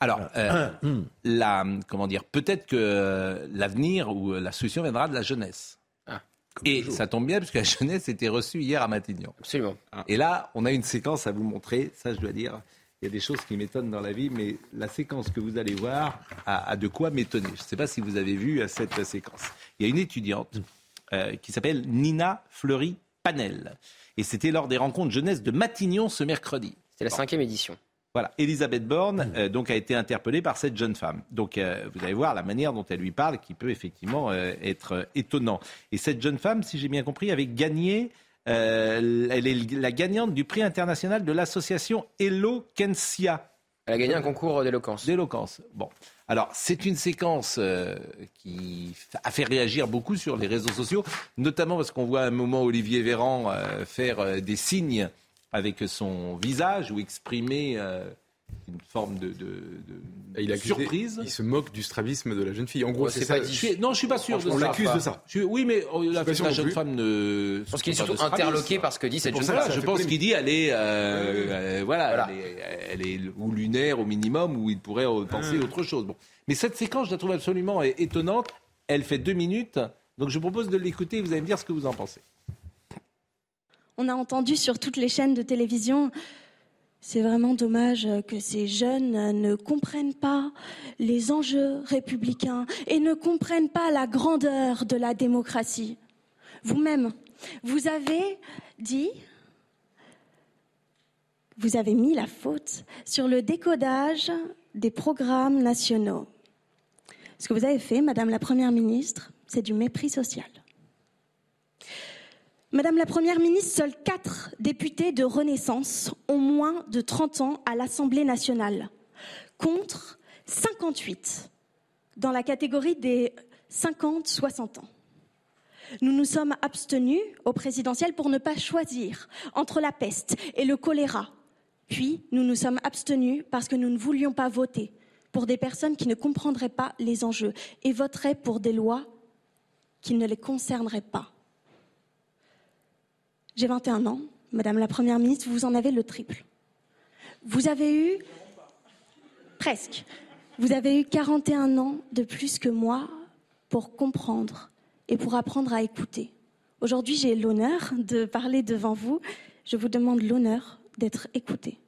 Alors, euh, Hum. la, comment dire, peut-être que l'avenir ou la solution viendra de la jeunesse. Ah, Et ça tombe bien puisque la [laughs] jeunesse était reçue hier à Matignon. Absolument. Et là, on a une séquence à vous montrer. Ça, je dois dire, il y a des choses qui m'étonnent dans la vie, mais la séquence que vous allez voir a, a de quoi m'étonner. Je ne sais pas si vous avez vu cette séquence. Il y a une étudiante euh, qui s'appelle Nina Fleury Panel. Et c'était lors des rencontres jeunesse de Matignon ce mercredi. C'est la cinquième édition. Voilà, Elisabeth Borne euh, donc a été interpellée par cette jeune femme. Donc euh, vous allez voir la manière dont elle lui parle qui peut effectivement euh, être euh, étonnant. Et cette jeune femme, si j'ai bien compris, avait gagné. euh, elle est la gagnante du prix international de l'association Eloquencia. Elle a gagné un concours d'éloquence. D'éloquence. Bon. Alors, c'est une séquence euh, qui a fait réagir beaucoup sur les réseaux sociaux, notamment parce qu'on voit à un moment Olivier Véran euh, faire euh, des signes avec son visage ou exprimer euh, une forme de, de- de Il a accusé- surprise. Il se moque du strabisme de la jeune fille. En gros, Ouais, c'est ça. pas dit. Je suis- non, je suis pas sûr de ça. On l'accuse de ça. Je- oui, mais oh, la, jeune plus. femme ne. Je pense qu'il est surtout interloqué par ce que dit cette jeune femme. je pense qu'il dit elle est, euh, euh, voilà, Elle, est, elle est ou lunaire au minimum, ou il pourrait penser Ah. autre chose. Bon. Mais cette séquence, je la trouve absolument étonnante. Elle fait deux minutes, donc je vous propose de l'écouter. Vous allez me dire ce que vous en pensez. On a entendu sur toutes les chaînes de télévision, c'est vraiment dommage que ces jeunes ne comprennent pas les enjeux républicains et ne comprennent pas la grandeur de la démocratie. Vous-même, vous avez dit, vous avez mis la faute sur le décodage des programmes nationaux. Ce que vous avez fait, Madame la Première ministre, c'est du mépris social. Madame la Première ministre, seuls quatre députés de Renaissance ont moins de 30 ans à l'Assemblée nationale, contre 58 dans la catégorie des 50-60 ans. Nous nous sommes abstenus au présidentiel pour ne pas choisir entre la peste et le choléra. Puis, nous nous sommes abstenus parce que nous ne voulions pas voter pour des personnes qui ne comprendraient pas les enjeux et voteraient pour des lois qui ne les concerneraient pas. J'ai 21 ans, Madame la Première ministre, vous en avez le triple. Vous avez eu presque. Vous avez eu 41 ans de plus que moi pour comprendre et pour apprendre à écouter. Aujourd'hui, j'ai l'honneur de parler devant vous. Je vous demande l'honneur d'être écouté.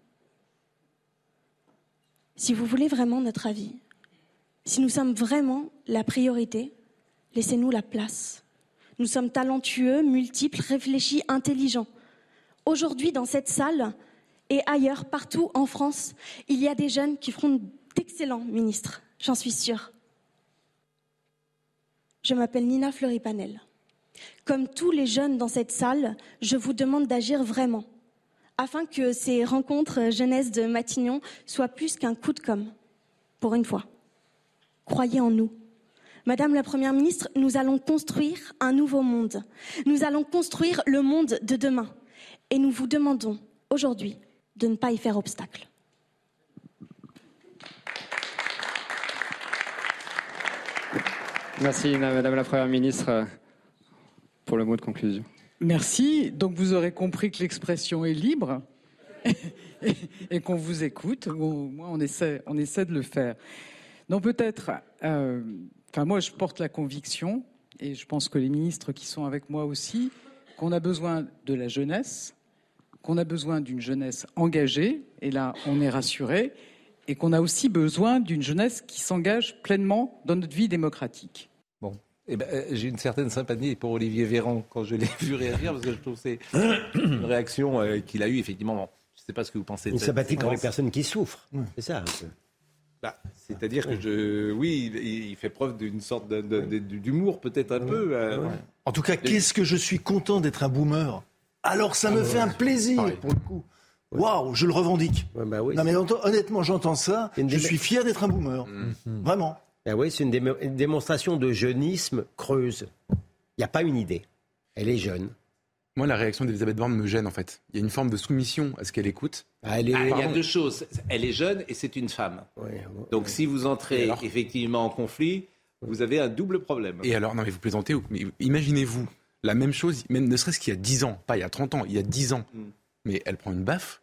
Si vous voulez vraiment notre avis, si nous sommes vraiment la priorité, laissez-nous la place. Nous sommes talentueux, multiples, réfléchis, intelligents. Aujourd'hui, dans cette salle et ailleurs, partout en France, il y a des jeunes qui feront d'excellents ministres, j'en suis sûre. Je m'appelle Nina Fleury-Panel. Comme tous les jeunes dans cette salle, je vous demande d'agir vraiment, afin que ces rencontres jeunesse de Matignon soient plus qu'un coup de com', pour une fois. Croyez en nous. Madame la Première ministre, nous allons construire un nouveau monde. Nous allons construire le monde de demain. Et nous vous demandons aujourd'hui de ne pas y faire obstacle. Merci Madame la Première ministre pour le mot de conclusion. Merci. Donc vous aurez compris que l'expression est libre [laughs] et qu'on vous écoute. Au moins on essaie, on essaie de le faire. Donc peut-être, euh, enfin moi je porte la conviction, et je pense que les ministres qui sont avec moi aussi, qu'on a besoin de la jeunesse, qu'on a besoin d'une jeunesse engagée, et là on est rassuré, et qu'on a aussi besoin d'une jeunesse qui s'engage pleinement dans notre vie démocratique. Bon. Eh ben, euh, j'ai une certaine sympathie pour Olivier Véran quand je l'ai [laughs] vu réagir, parce que je trouve que c'est une réaction euh, qu'il a eue, effectivement. Bon, je ne sais pas ce que vous pensez de Une sympathie pour les personnes qui souffrent. C'est ça. un peu. Bah, c'est-à-dire que je, oui, il, fait preuve d'une sorte d'humour peut-être un peu. Euh, en tout cas, qu'est-ce que je suis content d'être un boomer. Alors ça ah me bah fait un plaisir pour le coup. Waouh, je le revendique. Bah non mais honnêtement, j'entends ça, je suis fier d'être un boomer. Mm. Mm-hmm. Vraiment. Ah c'est une, démonstration de jeunisme creuse. Il n'y a pas une idée. Elle est jeune. Moi, la réaction d'Elisabeth Borne me gêne en fait. Il y a une forme de soumission à ce qu'elle écoute. Ah, elle est... Ah, il y a deux choses. Elle est jeune et c'est une femme. Donc si vous entrez effectivement en conflit, vous avez un double problème. Et alors, non mais vous plaisantez, mais imaginez-vous la même chose, ne serait-ce qu'il y a 10 ans, pas il y a 30 ans, il y a 10 ans. Hmm. Mais elle prend une baffe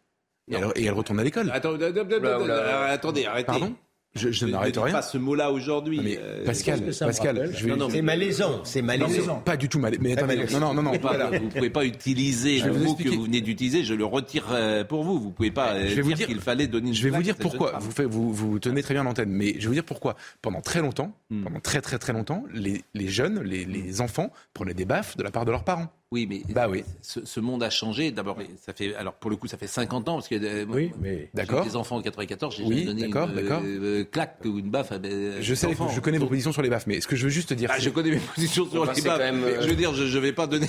et, elle, retourne à l'école. Attendez, arrêtez. Pardon? Je, je n'arrête. Pas ce mot-là aujourd'hui. Ah, euh, Pascal, Pascal, c'est malaisant, c'est malaisant. Pas du tout malaisant. Non, non, non, non. Pas, voilà. vous pouvez pas utiliser le mot que vous venez d'utiliser. Je le retire euh, pour vous. Vous ne pouvez pas je euh, vais dire, qu'il fallait donner. Une je vais vous dire pourquoi. Vous, fait, vous, vous tenez très bien l'antenne, mais je vais vous dire pourquoi. Pendant très longtemps, hmm. pendant très très très longtemps, les, jeunes, les enfants prenaient des baffes de la part de leurs parents. Oui, mais bah oui. Ce, monde a changé. D'abord, ça fait alors pour le coup, ça fait 50 ans parce que euh, oui, mais d'accord. Des enfants en 94, j'ai oui, donné une euh, euh, claque ou une baffe. Je sais, je connais vos positions sur les baffes, mais ce que je veux juste dire, ah, je connais mes positions sur les baffes. Même. Je veux dire, je, je vais pas donner.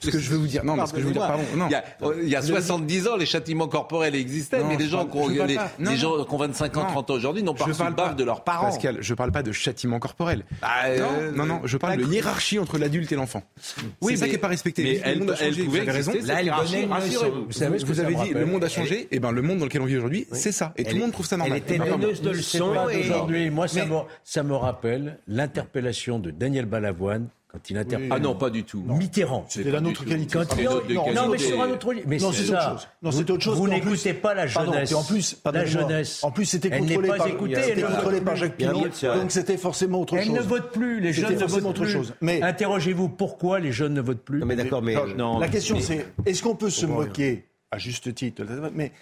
Ce que je veux vous dire, non, mais que je veux non. Il y a, 70 ans, les châtiments corporels existaient, mais les gens qui ont les, gens qui ont 25 ans, 30 ans aujourd'hui n'ont pas reçu le baffe de leurs parents. Pascal, je parle pas de châtiment corporel. Bah, non, non, je parle de hiérarchie entre l'adulte et l'enfant. Oui, ça qui est pas respecté respecter. Mais elle, le monde a changé, elle pouvait raison. Là, elle rassurez-vous. Vous savez ce que vous avez dit, le monde a changé. Et ben, le monde dans lequel on vit aujourd'hui, c'est ça. Et tout le monde trouve ça normal. Elle était donneuse de leçons. Moi, ça me rappelle l'interpellation de Daniel Balavoine ah non, pas du tout. Mitterrand. C'était la nôtre qualité. Non, mais sur un autre. Mais non, c'est. Autre chose. Vous n'écoutez pas la jeunesse. En plus, la jeunesse. En plus, c'était contrôlé, par, écoutée, Jacques Pilon. Donc c'était forcément autre chose. Elle ne vote plus. Les jeunes ne votent plus. Chose. Interrogez-vous pourquoi les jeunes ne votent plus. Non, mais d'accord, mais la question c'est est-ce qu'on peut se moquer à juste titre Mais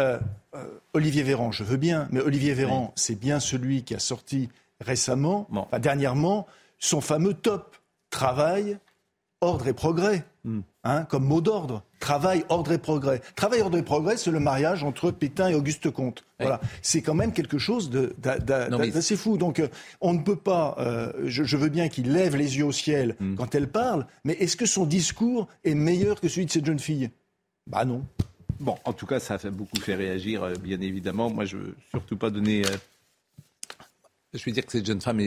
euh, euh, Olivier Véran, je veux bien, mais Olivier Véran, c'est bien celui qui a sorti récemment, dernièrement, son fameux top travail, ordre et progrès. Hmm. Hein, comme mot d'ordre. Travail, ordre et progrès. Travail, ordre et progrès, c'est le mariage entre Pétain et Auguste Comte. C'est quand même quelque chose d'assez fou. Donc, euh, on ne peut pas. Euh, je, veux bien qu'il lève les yeux au ciel hmm. quand elle parle, mais est-ce que son discours est meilleur que celui de cette jeune fille? Bah non. Bon, en tout cas, ça a beaucoup fait réagir, euh, bien évidemment. Moi, je veux surtout pas donner. Je veux dire que cette jeune femme,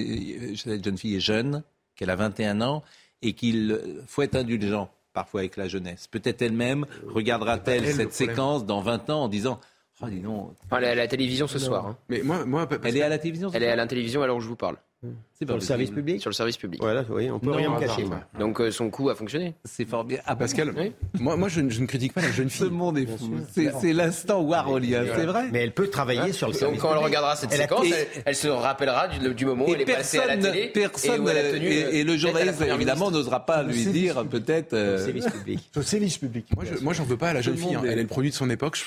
cette jeune fille est jeune qu'elle a 21 ans, et qu'il euh, faut être indulgent parfois avec la jeunesse. Peut-être elle-même regardera-t-elle cette séquence dans 20 ans en disant Oh, dis donc. Elle est à la télévision ce soir. Hein. Mais moi, elle est à la télévision Elle soir. est à la télévision alors que je vous parle. Sur le service public Voilà, oui, on peut rien me cacher. Donc euh, son coup a fonctionné. C'est fort bien. Ah, Pascal, moi, moi je, ne critique pas la jeune fille. Ce monde est fou. C'est l'instant Warolia, c'est vrai. Mais elle peut travailler hein sur le service Donc, quand elle regardera cette séquence, elle, se rappellera du, moment où elle est passée à la télé. Personne, et, où elle tenu et, euh, le journaliste, évidemment, n'osera pas lui dire peut-être. Euh, le service public. Le service public. Moi, j'en veux pas à la jeune fille. Hein. Elle est le produit de son époque.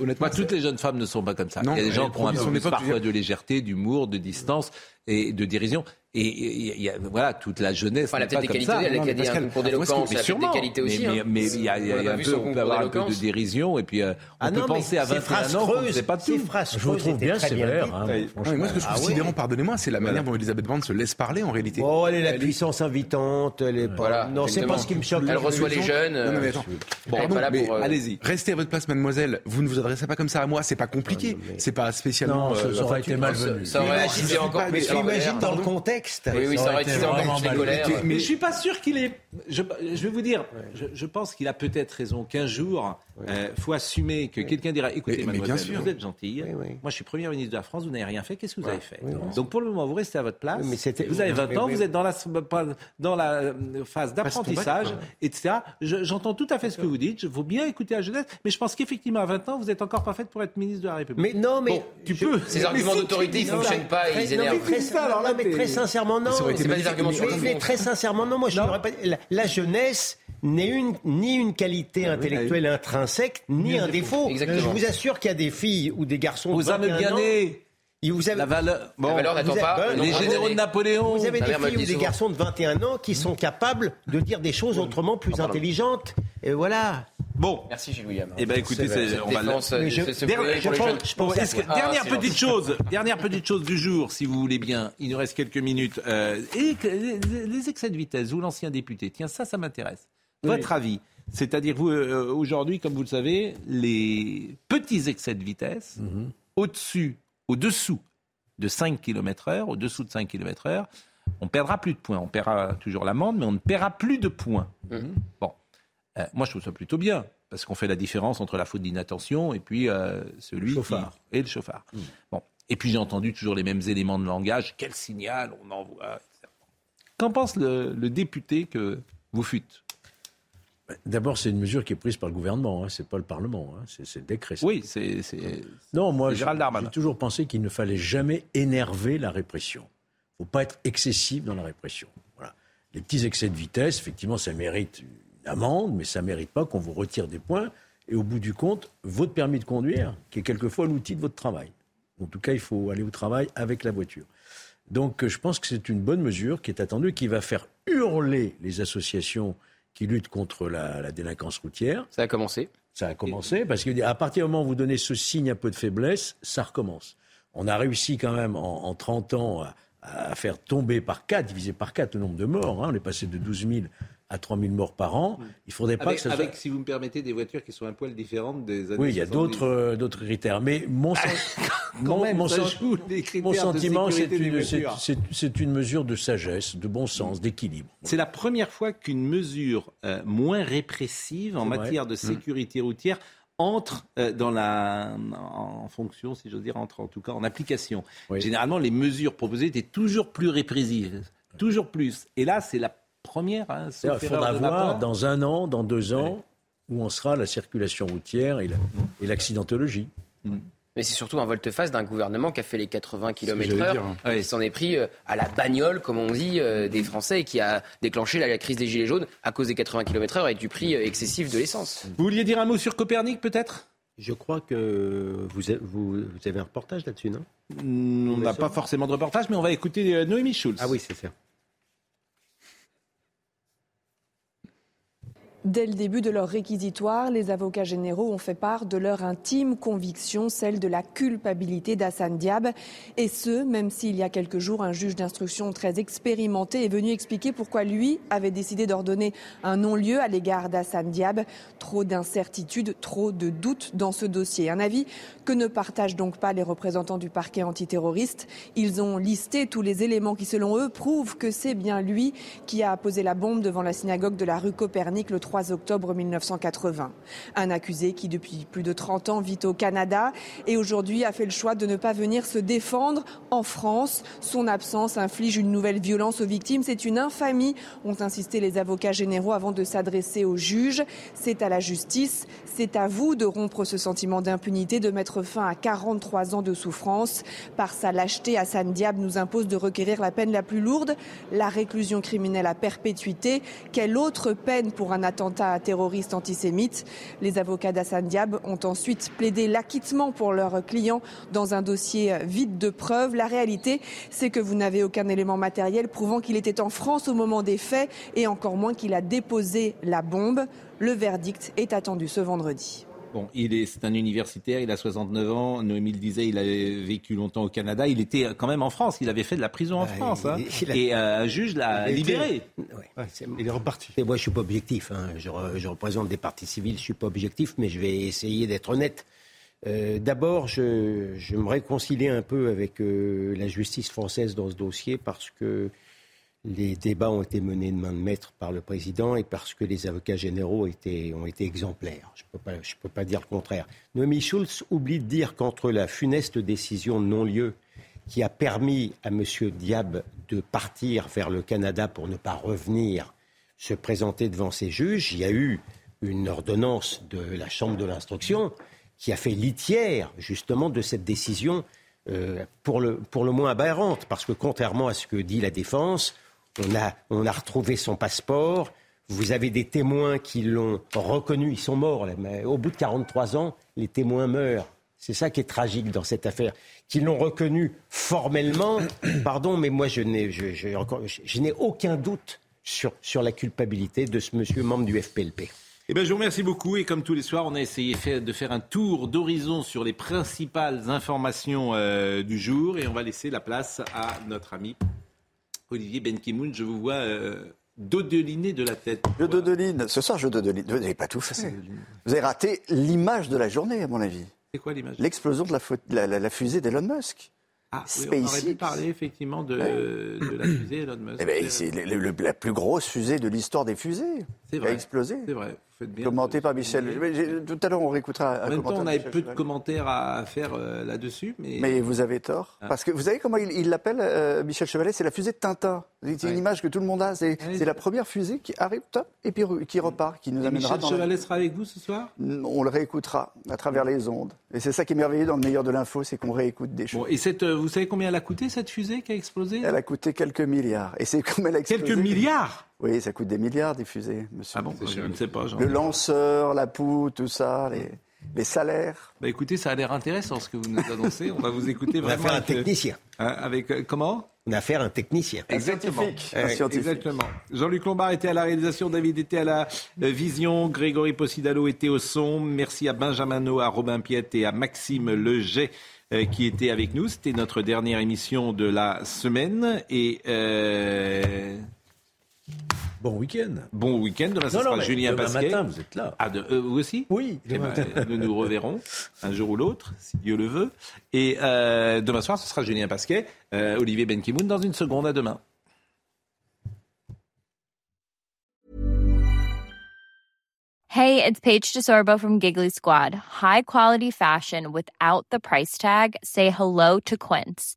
Honnêtement. Toutes les jeunes femmes ne sont pas comme ça. Il y a des gens qui ont un peu parfois de légèreté, d'humour, de distance et de dérision. Et il y a, voilà, toute la jeunesse. Enfin, elle a peut-être des qualités, elle a, non, des, un concours d'éloquence, elle a des qualités aussi. Hein. Mais il y a, un peu, on peut avoir un peu de dérision, et puis euh, on ah peut penser à 21 ans, c'est pas tout. Phrases je vous trouve bien sévère. Hein, ouais, moi, ce que je ah trouve sidérant, pardonnez-moi, c'est la manière dont Elisabeth Borne se laisse parler en réalité. Oh, elle est la puissance invitante, elle est pas. Non, c'est pas ce qui me choque. Elle reçoit les jeunes. Non, mais euh, attends. Bon, euh, allez-y. Restez à votre place, mademoiselle. Vous ne vous adressez pas comme ça à moi, c'est pas compliqué. C'est pas spécialement. Non, ça euh, aurait été malvenu. Ça aurait été encore. Mais dans le contexte. Oui, oui, ça aurait été vraiment colère. Mais je ne suis pas sûr qu'il est. Je, vais vous dire, je, pense qu'il a peut-être raison qu'un jour, il euh, faut assumer que quelqu'un dira écoutez, mais, mademoiselle, bien sûr. vous êtes gentille. Moi, je suis Premier ministre de la France, vous n'avez rien fait. Qu'est-ce que vous avez fait Donc, pour le moment, vous restez à votre place. Vous avez 20 ans, vous êtes dans la, euh, phase d'apprentissage, etc. J'entends tout à fait ce que vous dites. Je vous bien écouter la jeunesse, mais je pense qu'effectivement, à 20 ans, vous êtes encore parfaite pour être ministre de la République. Mais non, mais. Tu peux. Ces arguments d'autorité, ils ne fonctionnent pas, ils énervent. mais, mais, très sincèrement, sincèrement, non. Très sincèrement, non. Moi, la, jeunesse n'est une, ni une qualité ah intellectuelle bah intrinsèque, ni un défaut. Je vous assure qu'il y a des filles ou des garçons. Aux âmes gagnées. Vous avez, la valeur, bon, valeur pas. Les généraux de Napoléon. Vous avez des filles ou des garçons de 21 ans qui sont capables de dire des choses autrement plus ah, intelligentes. Et voilà. Bon, à est-ce que- quoi Ah, dernière c'est petite chose, dernière petite chose du jour, si vous voulez bien. Il nous reste quelques minutes. Euh, et les, excès de vitesse ou l'ancien député. Tiens, ça, ça m'intéresse. Votre avis C'est-à-dire, vous, euh, aujourd'hui, comme vous le savez, les petits excès de vitesse, Mhm. au-dessus, au-dessous de 5 km heure, au-dessous de 5 km heure, on perdra plus de points. On paiera toujours l'amende, mais on ne paiera plus de points. Bon. Euh, moi, je trouve ça plutôt bien, parce qu'on fait la différence entre la faute d'inattention et puis euh, celui Chauffard. qui... et le chauffard. Bon. Et puis j'ai entendu toujours les mêmes éléments de langage. Quel signal on envoie. Qu'en pense le, le député que vous fûtes? D'abord, c'est une mesure qui est prise par le gouvernement, hein, c'est pas le Parlement, hein, c'est le décret. Oui, c'est. Non, moi, j'ai Gérald Darmanin. j'ai toujours pensé qu'il ne fallait jamais énerver la répression. Il ne faut pas être excessif dans la répression. Voilà. Les petits excès de vitesse, effectivement, ça mérite amende, mais ça ne mérite pas qu'on vous retire des points. Et au bout du compte, votre permis de conduire, qui est quelquefois l'outil de votre travail. En tout cas, il faut aller au travail avec la voiture. Donc, euh, je pense que c'est une bonne mesure qui est attendue, qui va faire hurler les associations qui luttent contre la, la délinquance routière. Ça a commencé. Ça a commencé, parce qu'à partir du moment où vous donnez ce signe un peu de faiblesse, ça recommence. On a réussi quand même en, en 30 ans à, à faire tomber par 4, diviser par 4 le nombre de morts. hein. On est passé de 12 000 à 3 000 morts par an. Il faudrait pas Avec, que ça avec, soit... si vous me permettez, des voitures qui sont un poil différentes des années Oui, il y a 70. d'autres euh, d'autres critères. Mais mon, sen- [laughs] Quand mon, même, mon sens- sentiment, c'est une, c'est- mesure de sagesse, de bon sens, d'équilibre. C'est la première fois qu'une mesure euh, moins répressive en vrai. matière de Mm. sécurité routière entre euh, dans la en fonction, si j'ose dire, entre en tout cas en application. Généralement, les mesures proposées étaient toujours plus répressives, toujours plus. Et là, c'est la première. Hein, sauf Il faudra voir dans un an, dans deux ans, où en sera la circulation routière et la- et l'accidentologie. Mais c'est surtout un volte-face d'un gouvernement qui a fait les 80 km j'allais heure, dire. qui s'en est pris euh, à la bagnole, comme on dit, euh, des Français, et qui a déclenché la, crise des Gilets jaunes à cause des 80 km heure et du prix euh, excessif de l'essence. Vous vouliez dire un mot sur Copernic, peut-être? Je crois que vous avez, vous, vous avez un reportage là-dessus, non? On n'a pas forcément de reportage, mais on va écouter Noémie Schulz. Ah oui, c'est ça. Dès le début de leur réquisitoire, les avocats généraux ont fait part de leur intime conviction, celle de la culpabilité d'Hassan Diab. Et ce, même s'il y a quelques jours, un juge d'instruction très expérimenté est venu expliquer pourquoi lui avait décidé d'ordonner un non-lieu à l'égard d'Hassan Diab. Trop d'incertitudes, trop de doutes dans ce dossier. Un avis que ne partagent donc pas les représentants du parquet antiterroriste. Ils ont listé tous les éléments qui, selon eux, prouvent que c'est bien lui qui a posé la bombe devant la synagogue de la rue Copernic le 3 octobre 1980. Un accusé qui, depuis plus de 30 ans, vit au Canada et aujourd'hui a fait le choix de ne pas venir se défendre en France. Son absence inflige une nouvelle violence aux victimes. C'est une infamie, ont insisté les avocats généraux avant de s'adresser au juge. C'est à la justice, c'est à vous de rompre ce sentiment d'impunité, de mettre fin à 43 ans de souffrance. Par sa lâcheté, Hassan Diab nous impose de requérir la peine la plus lourde, la réclusion criminelle à perpétuité. Quelle autre peine pour un attentat antisémite Les avocats d'Hassan Diab ont ensuite plaidé l'acquittement pour leurs clients dans un dossier vide de preuves. La réalité, c'est que vous n'avez aucun élément matériel prouvant qu'il était en France au moment des faits et encore moins qu'il a déposé la bombe. Le verdict est attendu ce vendredi. Bon, il est, c'est un universitaire, il a 69 ans. Noémie le disait, il a vécu longtemps au Canada. Il était quand même en France. Il avait fait de la prison en Ouais, France. il- hein. il a- Et euh, un juge l'a Il a été- libéré. Ouais, il est reparti. Et moi, je suis pas objectif. hein. Je, re- je représente des partis civils. Je suis pas objectif, mais je vais essayer d'être honnête. Euh, D'abord, je, je me réconcilier un peu avec euh, la justice française dans ce dossier parce que les débats ont été menés de main de maître par le président et parce que les avocats généraux ont été exemplaires. Je ne peux, pas- dire le contraire. Noémie Schulz oublie de dire qu'entre la funeste décision non-lieu qui a permis à M. Diab de partir vers le Canada pour ne pas revenir se présenter devant ses juges, il y a eu une ordonnance de la Chambre de l'instruction qui a fait litière justement de cette décision euh, pour, le, pour le moins aberrante, parce que contrairement à ce que dit la défense, on a, retrouvé son passeport, vous avez des témoins qui l'ont reconnu, ils sont morts, là, mais au bout de 43 ans, les témoins meurent. C'est ça qui est tragique dans cette affaire. Qu'ils l'ont reconnu formellement, [coughs] pardon, mais moi je n'ai, aucun doute sur, sur la culpabilité de ce monsieur membre du FPLP. Eh ben, je vous remercie beaucoup. Et comme tous les soirs, on a essayé de faire un tour d'horizon sur les principales informations euh, du jour. Et on va laisser la place à notre ami Olivier Benkimoun. Je vous vois euh, dodeliner de la tête. Je dodeline. Ce soir, je dodeline. Vous n'avez pas tout fait. Vous avez raté l'image de la journée, à mon avis. C'est quoi l'image? L'explosion de la, fo- la- la- la fusée d'Elon Musk. Ah, oui, on aurait pu SpaceX. parler effectivement de, de la fusée Elon Musk. Eh ben, c'est la plus grosse fusée de l'histoire des fusées. C'est vrai. a explosé. C'est vrai. Bien. Commenté par Michel. Mais j'ai- Tout à l'heure, on réécoutera. un En même temps, on avait Michel peu de commentaires à faire euh, là-dessus, mais. Mais vous avez tort. Ah. Parce que vous savez comment il l'appelle, euh, Michel Chevalet? C'est la fusée de Tintin. C'est une Ouais. image que tout le monde a. C'est Ouais, c'est la première fusée qui arrive, top, et puis qui repart, qui nous Et amènera Michel dans la- Chevalet sera avec vous ce soir? On le réécoutera à travers les ondes. Et c'est ça qui est merveilleux dans le meilleur de l'info, c'est qu'on réécoute des choses. Bon, et cette, euh, vous savez combien elle a coûté cette fusée qui a explosé? Elle a coûté quelques milliards. Et c'est comme elle a explosé. Quelques milliards? Oui, ça coûte des milliards des fusées, monsieur. Ah bon Je ne sais pas. Jean. Le lanceur, la poutre, tout ça, les, les salaires. Bah écoutez, ça a l'air intéressant ce que vous nous annoncez. On va vous écouter On va vraiment. faire un euh, technicien. hein, avec euh, comment On a affaire à un technicien. Exactement. Un Euh, scientifique. Exactement. Jean-Luc Lombard était à la réalisation, David était à la euh, vision, Grégory Possidalo était au son. Merci à Benjamin No, à Robin Piette et à Maxime Leget euh, qui étaient avec nous. C'était notre dernière émission de la semaine. Et euh, Bon week-end. bon week-end. Demain, ça Non, sera Julien demain Pasquet. matin, vous êtes là. Ah, de- euh, vous aussi Oui. Eh ben, nous nous reverrons un jour ou l'autre, si Dieu le veut. Et euh, demain soir, ce sera Julien Pasquet, euh, Olivier Benkimoun dans une seconde. À demain. Hey, it's Paige DeSorbo from Giggly Squad. High quality fashion without the price tag. Say hello to Quince.